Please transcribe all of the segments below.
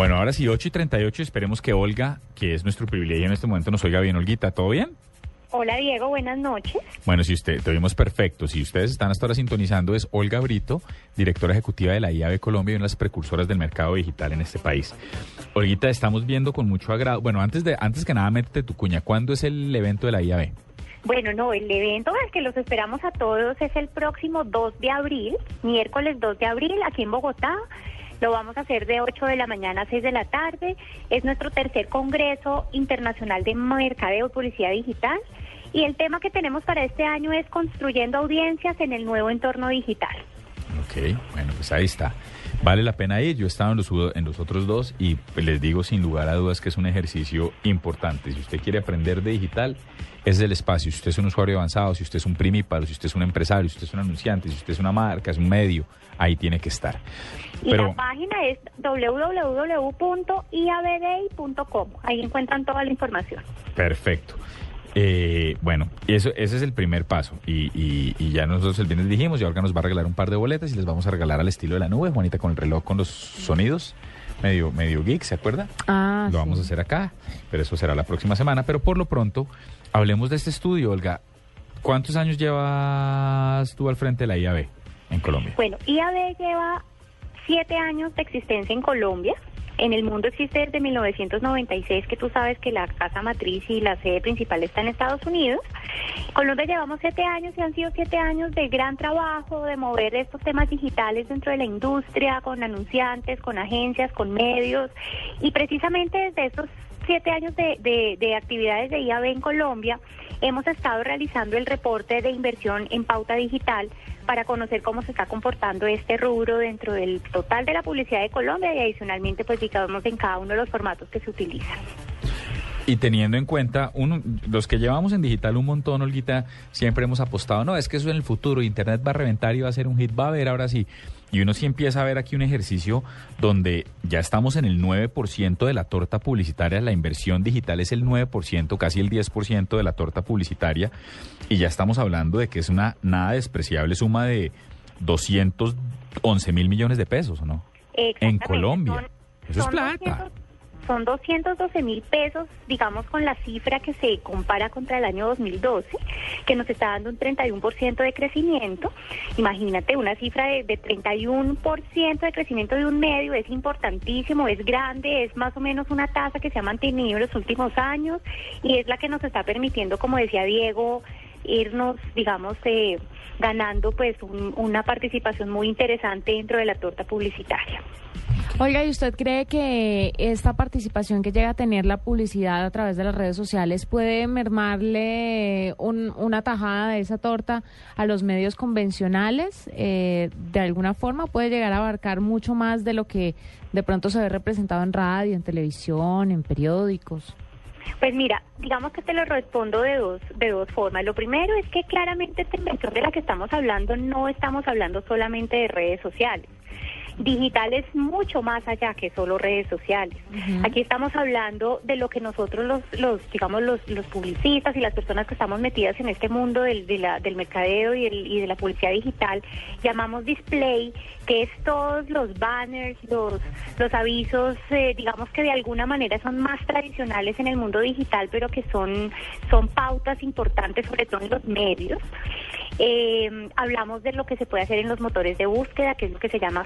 Bueno, ahora sí, 8 y 38, esperemos que Olga, que es nuestro privilegio en este momento, nos oiga bien. Olguita, ¿todo bien? Hola Diego, buenas noches. Bueno, si usted, te oímos perfecto. Si ustedes están hasta ahora sintonizando, es Olga Brito, directora ejecutiva de la IAB Colombia y una de las precursoras del mercado digital en este país. Olguita, estamos viendo con mucho agrado. Bueno, antes de antes que nada, métete tu cuña. ¿Cuándo es el evento de la IAB? Bueno, no, el evento al que los esperamos a todos es el próximo 2 de abril, miércoles 2 de abril, aquí en Bogotá. Lo vamos a hacer de 8 de la mañana a 6 de la tarde. Es nuestro tercer Congreso Internacional de Mercadeo y Publicidad Digital. Y el tema que tenemos para este año es construyendo audiencias en el nuevo entorno digital. Ok, bueno, pues ahí está. Vale la pena ir. Yo he estado en los, en los otros dos y pues, les digo sin lugar a dudas que es un ejercicio importante. Si usted quiere aprender de digital, es el espacio. Si usted es un usuario avanzado, si usted es un primíparo, si usted es un empresario, si usted es un anunciante, si usted es una marca, es un medio, ahí tiene que estar. Y la página es www.iabday.com. Ahí encuentran toda la información. Perfecto. Eh, bueno, eso, ese es el primer paso. Y, y, ya nosotros el viernes dijimos, y ahora nos va a regalar un par de boletas y les vamos a regalar al estilo de la nube, Juanita, con el reloj, con los sonidos. Medio, medio geek, ¿se acuerda? Ah, Lo vamos a hacer acá, pero eso será la próxima semana. Pero por lo pronto, hablemos de este estudio, Olga. ¿Cuántos años llevas tú al frente de la IAB en Colombia? Bueno, IAB lleva siete años de existencia en Colombia. En el mundo existe desde 1996, que tú sabes que la casa matriz y la sede principal está en Estados Unidos. Colombia llevamos siete años y han sido siete años de gran trabajo, de mover estos temas digitales dentro de la industria, con anunciantes, con agencias, con medios. Y precisamente desde estos siete años de, de, actividades de IAB en Colombia, hemos estado realizando el reporte de inversión en pauta digital para conocer cómo se está comportando este rubro dentro del total de la publicidad de Colombia y adicionalmente pues digamos en cada uno de los formatos que se utilizan. Y teniendo en cuenta, los que llevamos en digital un montón, Olguita, siempre hemos apostado, no, es que eso en el futuro, Internet va a reventar y va a ser un hit, va a haber ahora sí. Y uno sí empieza a ver aquí un ejercicio donde ya estamos en el 9% de la torta publicitaria, la inversión digital es el 9%, casi el 10% de la torta publicitaria, y ya estamos hablando de que es una nada despreciable suma de 211 mil millones de pesos, ¿no? En Colombia. Eso es plata son 212 mil pesos, digamos, con la cifra que se compara contra el año 2012, que nos está dando un 31% de crecimiento. Imagínate, una cifra de, de 31% de crecimiento de un medio es importantísimo, es grande, es más o menos una tasa que se ha mantenido en los últimos años y es la que nos está permitiendo, como decía Diego, irnos, digamos, eh, ganando pues una participación muy interesante dentro de la torta publicitaria. Oiga, ¿y usted cree que esta participación que llega a tener la publicidad a través de las redes sociales puede mermarle una tajada de esa torta a los medios convencionales? Eh, ¿De alguna forma puede llegar a abarcar mucho más de lo que de pronto se ve representado en radio, en televisión, en periódicos? Pues mira, digamos que te lo respondo de dos, de dos formas. Lo primero es que claramente esta inversión de la que estamos hablando no estamos hablando solamente de redes sociales digital es mucho más allá que solo redes sociales. Aquí estamos hablando de lo que nosotros los, los digamos, los, los publicistas y las personas que estamos metidas en este mundo del, de la, del mercadeo y, el, y de la publicidad digital llamamos display, que es todos los banners, los, los avisos, eh, digamos que de alguna manera son más tradicionales en el mundo digital, pero que son, son pautas importantes, sobre todo en los medios. Eh, hablamos de lo que se puede hacer en los motores de búsqueda, que es lo que se llama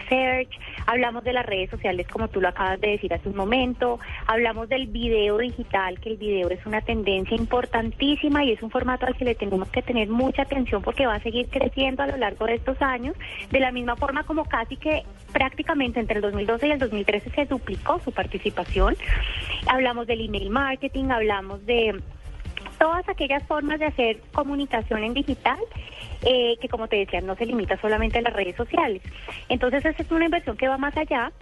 Hablamos de las redes sociales, como tú lo acabas de decir hace un momento. Hablamos del video digital, que el video es una tendencia importantísima y es un formato al que le tenemos que tener mucha atención porque va a seguir creciendo a lo largo de estos años, de la misma forma como casi que prácticamente entre el 2012 y el 2013 se duplicó su participación. Hablamos del email marketing, hablamos de todas aquellas formas de hacer comunicación en digital eh, que como te decía no se limita solamente a las redes sociales. Entonces esa es una inversión que va más allá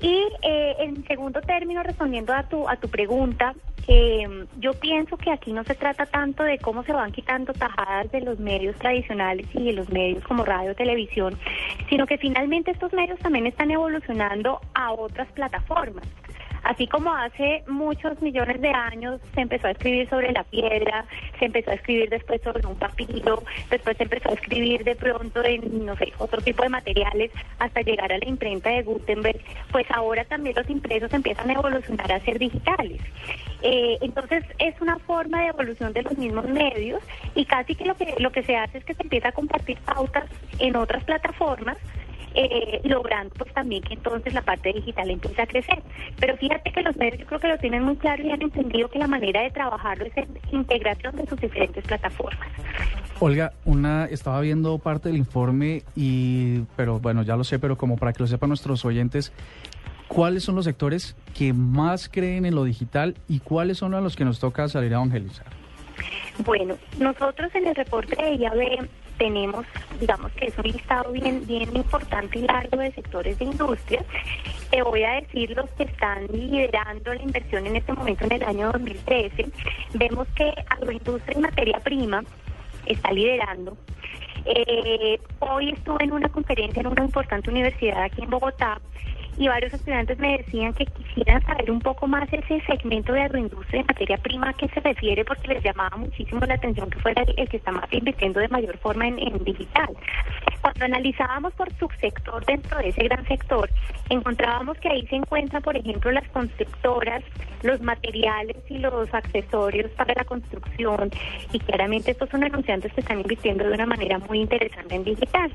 Y eh, en segundo término, respondiendo a tu, a tu pregunta, eh, yo pienso que aquí no se trata tanto de cómo se van quitando tajadas de los medios tradicionales y de los medios como radio, televisión, sino que finalmente estos medios también están evolucionando a otras plataformas. Así como hace muchos millones de años se empezó a escribir sobre la piedra, se empezó a escribir después sobre un papiro, después se empezó a escribir de pronto en, no sé, otro tipo de materiales hasta llegar a la imprenta de Gutenberg, pues ahora también los impresos empiezan a evolucionar a ser digitales. Eh, entonces es una forma de evolución de los mismos medios y casi que lo que lo que se hace es que se empieza a compartir pautas en otras plataformas eh, logrando pues también que entonces la parte digital empiece a crecer. Pero fíjate que los medios yo creo que lo tienen muy claro y han entendido que la manera de trabajarlo es en integración de sus diferentes plataformas. Olga, una estaba viendo parte del informe y pero bueno, ya lo sé, pero como para que lo sepan nuestros oyentes, ¿cuáles son los sectores que más creen en lo digital y cuáles son a los que nos toca salir a evangelizar? Bueno, nosotros en el reporte de IAB tenemos, digamos que es un listado bien, bien importante y largo de sectores de industria. Te voy a decir los que están liderando la inversión en este momento en el año 2013. Vemos que agroindustria y materia prima está liderando. Eh, hoy estuve en una conferencia en una importante universidad aquí en Bogotá y varios estudiantes me decían que quisieran saber un poco más ese segmento de agroindustria de materia prima a qué se refiere porque les llamaba muchísimo la atención que fuera el, que está más invirtiendo de mayor forma en, en digital. Cuando analizábamos por subsector dentro de ese gran sector, encontrábamos que ahí se encuentran, por ejemplo, las constructoras, los materiales y los accesorios para la construcción y claramente estos son anunciantes que están invirtiendo de una manera muy interesante en digital.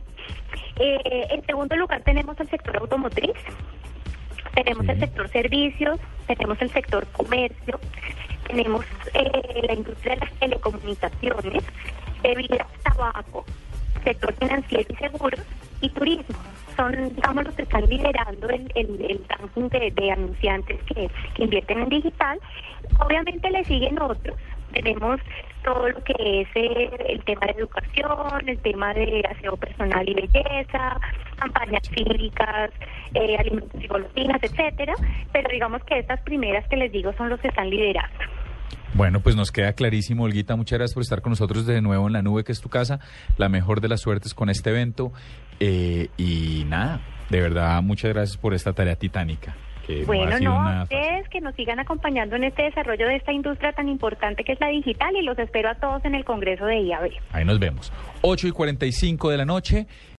Eh, en segundo lugar tenemos el sector automotriz, tenemos el sector servicios, tenemos el sector comercio, tenemos eh, la industria de las telecomunicaciones, bebidas, tabaco, sector financiero y seguros y turismo. Son, digamos, los que están liderando el, el, ranking de, anunciantes que, que invierten en digital. Obviamente le siguen otros. Tenemos todo lo que es el tema de educación, el tema de aseo personal y belleza, campañas cívicas, eh, alimentos y golosinas, etcétera. Pero digamos que estas primeras que les digo son los que están liderando. Bueno, pues nos queda clarísimo, Olguita. Muchas gracias por estar con nosotros de nuevo en la nube, que es tu casa. La mejor de las suertes con este evento. Eh, y nada, de verdad, muchas gracias por esta tarea titánica bueno, no, a ustedes que nos sigan acompañando en este desarrollo de esta industria tan importante que es la digital y los espero a todos en el Congreso de IAB. Ahí nos vemos. 8 y 45 de la noche.